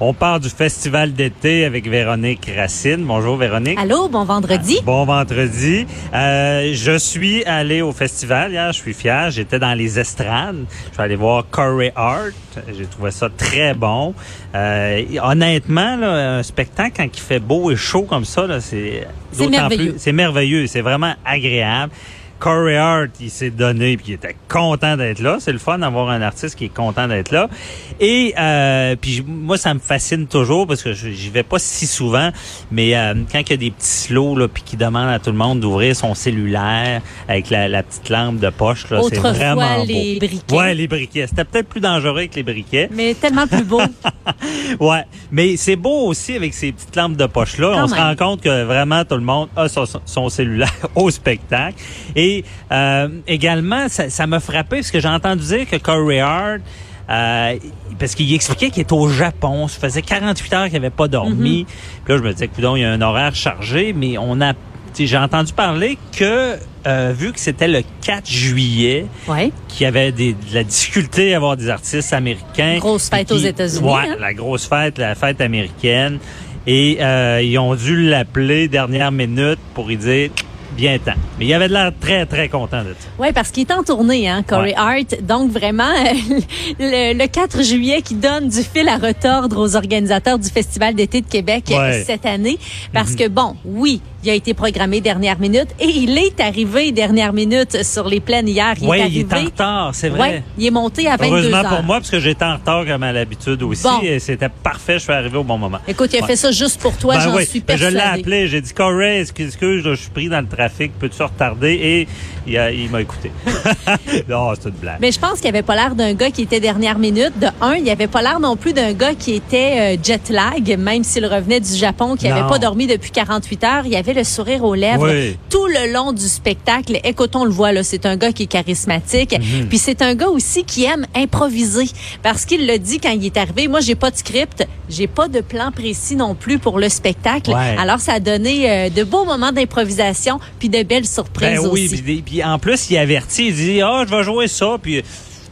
On part du festival d'été avec Véronique Racine. Bonjour Véronique. Allô, bon vendredi. Bon vendredi. Euh, je suis allé au festival hier, je suis fier. J'étais dans les estrades. Je suis allé voir Corey Art. J'ai trouvé ça très bon. Euh, honnêtement, là, un spectacle quand il fait beau et chaud comme ça, là, c'est C'est merveilleux. C'est merveilleux. C'est vraiment agréable. Corey Hart, il s'est donné puis il était content d'être là. C'est le fun d'avoir un artiste qui est content d'être là. Et euh, puis moi, ça me fascine toujours parce que j'y vais pas si souvent, mais euh, quand il y a des petits slows là, puis qui demandent à tout le monde d'ouvrir son cellulaire avec la, la petite lampe de poche, là, c'est vraiment les beau. briquets. Ouais, les briquets. C'était peut-être plus dangereux que les briquets. Mais tellement plus beau. Ouais, mais c'est beau aussi avec ces petites lampes de poche là. Quand On se rend compte que vraiment tout le monde a son, son cellulaire au spectacle. Et euh, également, ça ça m'a frappé parce que j'ai entendu dire que Corey Hart, euh, parce qu'il expliquait qu'il était au Japon, ça faisait 48 heures qu'il n'avait pas dormi. Puis là, je me disais, coudonc, il y a un horaire chargé, mais on a, j'ai entendu parler que euh, vu que c'était le 4 juillet, Ouais. qu'il y avait des, de la difficulté à avoir des artistes américains. Grosse fête aux États-Unis, Ouais, hein? la grosse fête, la fête américaine. Et euh, ils ont dû l'appeler dernière minute pour lui dire bien temps. Mais il avait de l'air très, très content de ça. Ouais, parce qu'il est en tournée, hein, Corey Ouais. Hart. Donc vraiment, le, le 4 juillet qui donne du fil à retordre aux organisateurs du Festival d'été de Québec Ouais. cette année. Parce que bon, oui, il a été programmé dernière minute et il est arrivé dernière minute sur les plaines hier. Il Oui, est il est en arrivé. retard, c'est vrai. Ouais, il est monté à 22 Heureusement heures. pour moi, parce que j'étais en retard comme à l'habitude aussi. Bon. Et c'était parfait, je suis arrivé au bon moment. Écoute, il a Ouais. fait ça juste pour toi, Ben j'en oui, suis ben je persuadée. l'ai appelé, j'ai dit Corey, excuse, excuse, je suis pris dans le trafic, peux-tu retarder? Et il, m'a écouté. non, c'est une blague. Mais je pense qu'il avait pas l'air d'un gars qui était dernière minute. De un, il avait pas l'air non plus d'un gars qui était euh, jet lag, même s'il revenait du Japon, qui avait Non. pas dormi depuis 48 heures. Il avait le sourire aux lèvres Oui. tout le long du spectacle. Écoute, on le voit là, c'est un gars qui est charismatique. Mhm. Puis c'est un gars aussi qui aime improviser, parce qu'il le dit quand il est arrivé. Moi, j'ai pas de script, j'ai pas de plan précis non plus pour le spectacle. Ouais. Alors ça a donné euh, de beaux moments d'improvisation, puis de belles surprises Ben oui, aussi. puis, puis en plus, il avertit, il dit, ah, je vais jouer ça, puis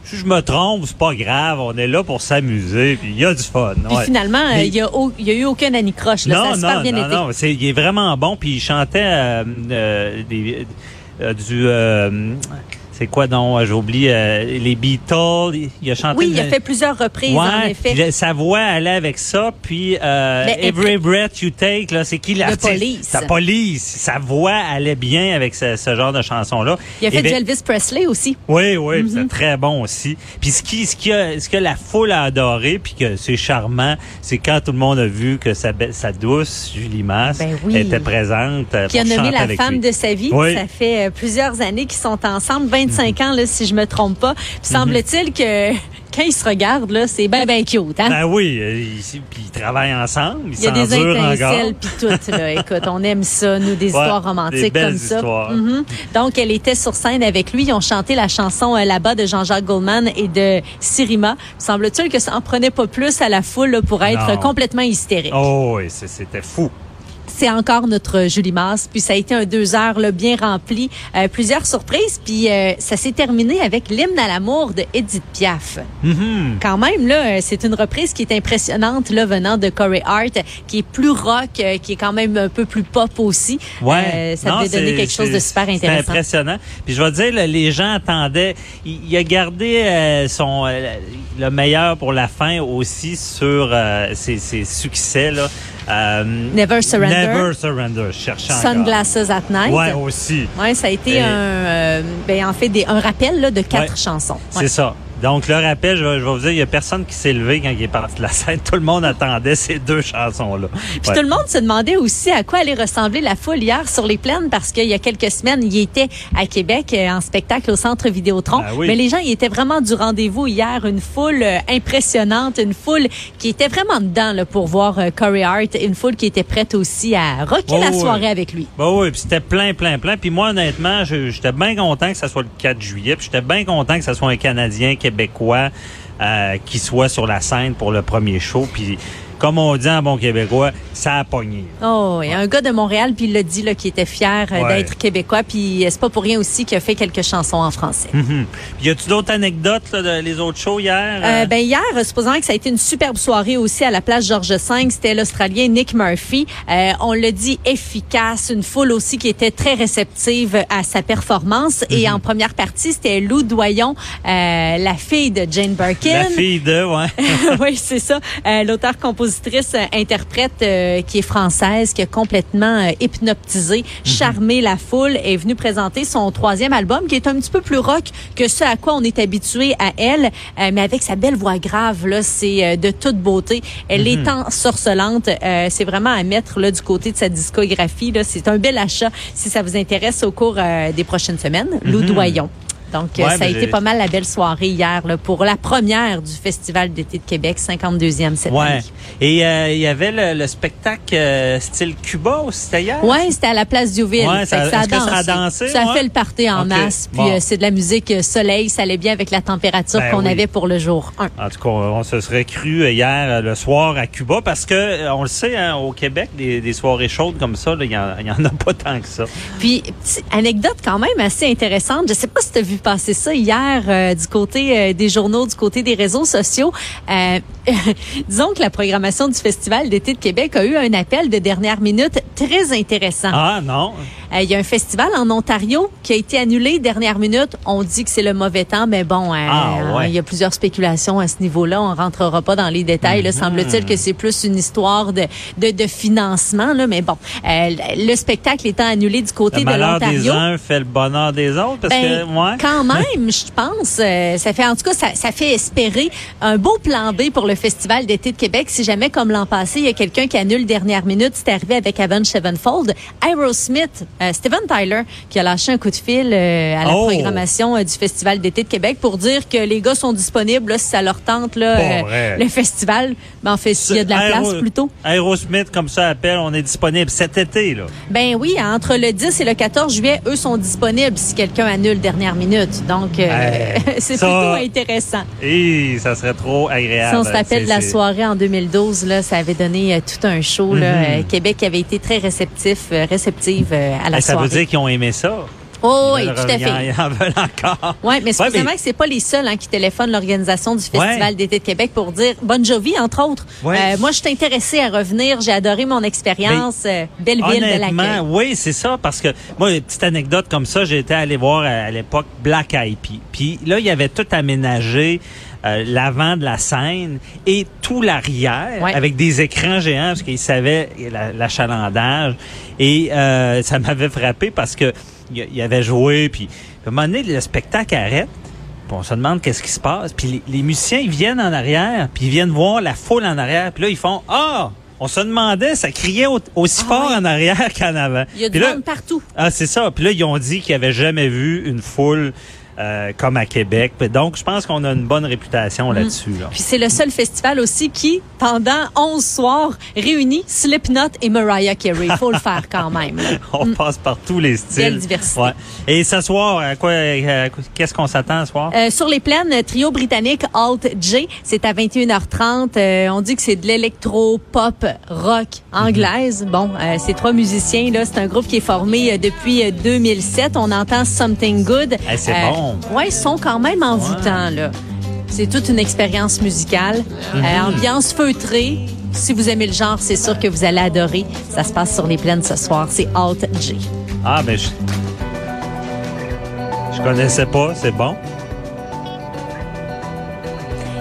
si je me trompe, c'est pas grave, on est là pour s'amuser, puis il y a du fun. Puis ouais. finalement, euh, Mais- il y a, au- eu aucun anicroche. Là. ça a non, super non, bien non, été. non, c'est, il est vraiment bon, puis il chantait euh, euh, des, euh, du... c'est quoi donc? J'ai oublié euh, les Beatles. Il- a chanté. Oui, il a fait plusieurs reprises, en effet. puis sa voix allait avec ça, puis euh, Every Breath You Take, là, c'est qui l'artiste? Police. Sa police. Sa voix allait bien avec ce, ce genre de chanson-là. Il a fait Et du ben- Elvis Presley aussi. oui, oui, c'est très bon aussi. Puis ce qui, ce qui a, ce que la foule a adoré, puis que c'est charmant, c'est quand tout le monde a vu que sa, sa douce Julie Masse Ben oui. était présente euh, Qui a nommé la femme lui. de sa vie. Oui. Ça fait euh, plusieurs années qu'ils sont ensemble, 25 ans, là, si je me trompe pas. Puis semble-t-il que quand ils se regardent, là, c'est ben, ben cute, hein? Ben oui, euh, ils- puis ils travaillent ensemble, ils Il y a des étincelles puis tout là. Écoute, on aime ça, nous des Ouais, histoires des romantiques belles comme ça. Mhm. Donc elle était sur scène avec lui, ils ont chanté la chanson euh, là-bas de Jean-Jacques Goldman et de Sirima. Semble-t-il que ça en prenait pas plus à la foule là, pour être Non. complètement hystérique. Oh oui, c'était fou. C'est encore notre Julie Masse, puis ça a été un deux heures là, bien rempli, euh, plusieurs surprises, puis euh, ça s'est terminé avec l'hymne à l'amour de Edith Piaf. Mhm. Quand même là, euh, c'est une reprise qui est impressionnante là venant de Corey Hart, qui est plus rock, euh, qui est quand même un peu plus pop aussi. Ouais. Euh, ça Non, devait donner quelque chose de super C'est intéressant. impressionnant. Puis je vais te dire, là, les gens attendaient. Il, il a gardé euh, son le meilleur pour la fin aussi sur euh, ses, ses succès là. Euh, Never Surrender. Never Surrender. Je cherchais encore. Sunglasses at Night. Ouais, aussi. Ouais, ça a été Et- un, euh, ben en fait des, un rappel là, de quatre Ouais. chansons. C'est Ouais. ça. Donc, le rappel, je vais, je vais vous dire, il y a personne qui s'est levé quand il est parti de la scène. Tout le monde attendait ces deux chansons-là. Puis Ouais. tout le monde se demandait aussi à quoi allait ressembler la foule hier sur les plaines parce qu'il y a quelques semaines, il était à Québec euh, en spectacle au Centre Vidéotron. Ben oui. Mais les gens, ils étaient vraiment du rendez-vous hier. Une foule euh, impressionnante, une foule qui était vraiment dedans là, pour voir euh, Corey Hart, une foule qui était prête aussi à rocker Oh, la soirée avec lui. Bah oui, puis c'était plein, plein, plein. Puis moi, honnêtement, j'étais bien content que ça soit le 4 juillet. Puis j'étais bien content que ça soit un Canadien québécois euh, qui soit sur la scène pour le premier show. Puis comme on dit en bon québécois, ça a pogné. Oh, et un gars de Montréal, puis il l'a dit là, qui était fier euh, Ouais. d'être québécois, puis euh, c'est pas pour rien aussi qu'il a fait quelques chansons en français. Mhm. Puis y a-tu d'autres anecdotes là, de les autres shows hier? Euh, ben hier, euh, supposant que ça a été une superbe soirée aussi à la place Georges V, c'était l'Australien Nick Murphy. Euh, on l'a dit efficace, une foule aussi qui était très réceptive à sa performance. Mhm. Et en première partie, c'était Lou Doyon, euh, la fille de Jane Birkin. la fille de, ouais. oui, c'est ça. Euh, L'auteur-compositrice euh, interprète euh, qui est française, qui a complètement euh, hypnotisé, charmé la foule, est venue présenter son troisième album, qui est un petit peu plus rock que ce à quoi on est habitué à elle, euh, mais avec sa belle voix grave, là, c'est euh, de toute beauté. Elle est ensorcelante. Euh, c'est vraiment à mettre là du côté de sa discographie. Là, c'est un bel achat si ça vous intéresse au cours euh, des prochaines semaines. Lou Doyon. Donc, euh, Ouais, ça a été pas mal la belle soirée hier là, pour la première du Festival d'été de Québec, 52e cette Ouais. année. Et euh, il y avait le, le spectacle euh, style Cuba aussi, c'était hier? Ouais, c'était à la place. Ouais, Fait ça- a ça a dansé. dansé, Ça a ouais? fait le party en masse. Puis bon. euh, c'est de la musique soleil. Ça allait bien avec la température Ben qu'on oui. avait pour le jour 1. En tout cas, on se serait cru hier le soir à Cuba parce que on le sait, hein, au Québec, des, des soirées chaudes comme ça, il y, en- en a pas tant que ça. Puis, petite anecdote quand même assez intéressante. Je sais pas si tu as vu passer ça hier euh, du côté euh, des journaux, du côté des réseaux sociaux. Euh, disons que la programmation du Festival d'été de Québec a eu un appel de dernière minute très intéressant. Ah non? Euh, Il y a un festival en Ontario qui a été annulé dernière minute. On dit que c'est le mauvais temps, mais bon, euh, Ah, ouais. il y a plusieurs spéculations à ce niveau-là. On rentrera pas dans les détails. Là. Semble-t-il que c'est plus une histoire de, de, de financement, là. mais bon, euh, le spectacle étant annulé du côté Le de malheur des l'Ontario. uns fait le bonheur des autres parce Ben, que, ouais. quand même, je pense, ça fait en tout cas, ça, ça fait espérer un beau plan B pour le Festival d'été de Québec. Si jamais, comme l'an passé, il y a quelqu'un qui annule dernière minute, c'est arrivé avec Avon Sevenfold, Aerosmith, euh, Steven Tyler, qui a lâché un coup de fil euh, à la Oh! programmation euh, du Festival d'été de Québec pour dire que les gars sont disponibles là, si ça leur tente là, le festival. Ben, en fait, s'il y a de la Aéro- place plutôt. Aerosmith, comme ça appelle, on est disponible cet été, là. Ben oui, entre le 10 et le 14 juillet, eux sont disponibles si quelqu'un annule dernière minute. Donc, c'est plutôt intéressant. Et ça serait trop Si agréable. on se rappelle la soirée en 2012, là, ça avait donné tout un show. là. Mhm. Euh, Québec avait été très réceptif, réceptive euh, à la ça soirée. veut dire qu'ils ont aimé ça. Oh oui, tout à fait. Ils en veulent encore. Oui, mais c'est Ouais, vraiment que c'est pas les seuls hein, qui téléphonent l'organisation du Festival Ouais. d'été de Québec pour dire Bonne Jovi, entre autres. Ouais. Euh, moi, je suis intéressée à revenir. J'ai adoré mon expérience. Euh, belle ville de l'accueil. oui, c'est ça, parce que moi, une petite anecdote comme ça, j'étais allé voir à, à l'époque Black Eyed. Puis là, il y avait tout aménagé euh, l'avant de la scène et tout l'arrière Ouais. avec des écrans géants parce qu'ils savaient la- l'achalandage. Et euh, ça m'avait frappé parce que il avait joué, puis à un moment donné, le spectacle arrête. Puis on se demande qu'est-ce qui se passe. Puis les, les musiciens, ils viennent en arrière, puis ils viennent voir la foule en arrière. Puis là, ils font Ah! On se demandait, ça criait au- aussi Ah fort oui. en arrière qu'en avant. Il y a du monde partout. ah, c'est ça. Puis là, ils ont dit qu'ils n'avaient jamais vu une foule euh, comme à Québec. Donc, je pense qu'on a une bonne réputation là-dessus. Là. Puis c'est le seul festival aussi qui, pendant 11 soirs, réunit Slipknot et Mariah Carey. Il faut le faire quand même. On passe par tous les styles. Belle diversité. Ouais. Et ce soir, à quoi, à quoi- qu'est-ce qu'on s'attend ce soir? Euh, sur les plaines, euh, trio britannique Alt J, c'est à 21h30. Euh, on dit que c'est de l'électro, pop, rock anglaise. Bon, euh, ces trois musiciens là, c'est un groupe qui est formé euh, depuis euh, 2007. On entend Something Good. Euh, Eh, c'est bon. Ouais, ils sont quand même envoûtants là. C'est toute une expérience musicale, Mhm. Euh, ambiance feutrée. Si vous aimez le genre, c'est sûr que vous allez adorer. Ça se passe sur les plaines ce soir. C'est Alt J. Ah, ben, je, je connaissais pas. C'est bon?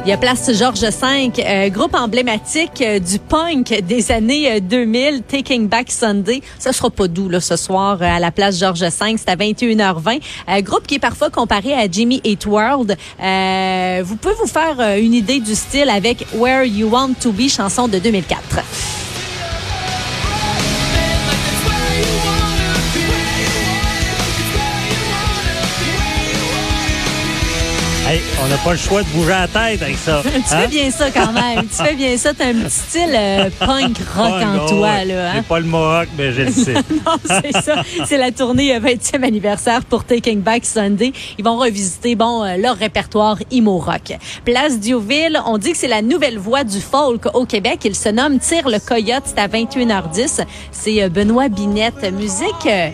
Il y a Place Georges V, euh, groupe emblématique euh, du punk des années euh, 2000, Taking Back Sunday. Ça sera pas doux là, ce soir euh, à la Place Georges V, c'est à 21h20. Euh, groupe qui est parfois comparé à Jimmy Eat World. Euh, vous pouvez vous faire euh, une idée du style avec Where You Want to Be, chanson de 2004. N'a pas le choix de bouger la tête avec ça. Tu Hein? fais bien ça quand même. tu fais bien ça. T'as un petit style euh, punk rock en oh, toi là. hein? Pas le mohawk, mais je le sais. Non, c'est ça. C'est la tournée euh, 20e anniversaire pour Taking Back Sunday. Ils vont revisiter, bon, euh, leur répertoire emo rock. Place Diouville, on dit que c'est la nouvelle voix du folk au Québec. Il se nomme Tire le Coyote. C'est à 21h10. C'est euh, Benoît Binette. Musique euh,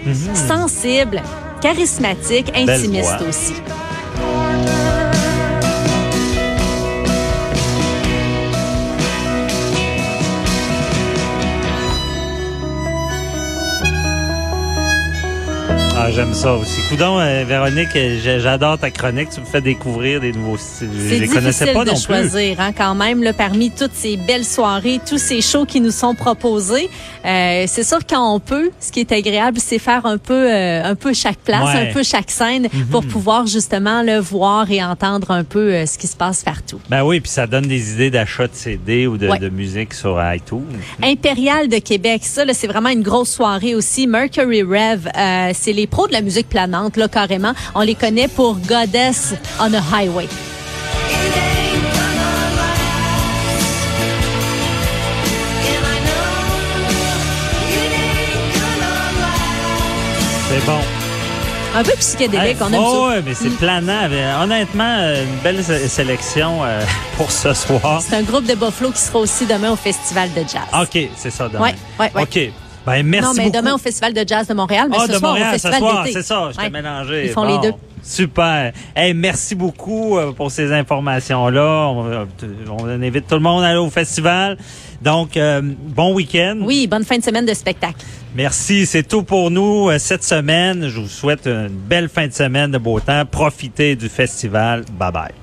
sensible, charismatique, intimiste aussi. J'aime ça aussi. Coudon, euh, Véronique, euh, j'adore ta chronique. Tu me fais découvrir des nouveaux styles. Je les connaissais pas de non plus. choisir hein, quand même là, parmi toutes ces belles soirées, tous ces shows qui nous sont proposés. Euh, c'est sûr quand on peut, ce qui est agréable, c'est faire un peu euh, un peu chaque place, Ouais. Mhm. un peu chaque scène pour pouvoir justement le voir et entendre un peu euh, ce qui se passe partout. Ben oui, puis ça donne des idées d'achat de CD ou de, Ouais. de musique sur iTunes. Impérial de Québec, ça là, c'est vraiment une grosse soirée aussi. Mercury Rev, euh, c'est les pros de la musique planante là carrément. On les connaît pour Goddess on a Highway. C'est bon. Un peu psychédélique, Hey, on aime oh, ça. ouais, mais c'est planant. Mais Honnêtement, euh, une belle sé- sélection euh, pour ce soir. C'est un groupe de Buffalo qui sera aussi demain au Festival de jazz. OK, c'est ça demain. Ouais, ouais, ouais. OK. Ben, merci non, mais beaucoup. demain au Festival de jazz de Montréal, mais Ah, ce de soir Montréal, au ce Festival soir, d'été. c'est ça, je t'ai Ouais. mélangé. Ils font Bon, les deux. Super. Hey, merci beaucoup euh, pour ces informations-là. On, euh, on invite tout le monde à aller au festival. Donc, euh, bon week-end. Oui, bonne fin de semaine de spectacle. Merci, c'est tout pour nous cette semaine. Je vous souhaite une belle fin de semaine de beau temps. Profitez du festival. Bye bye.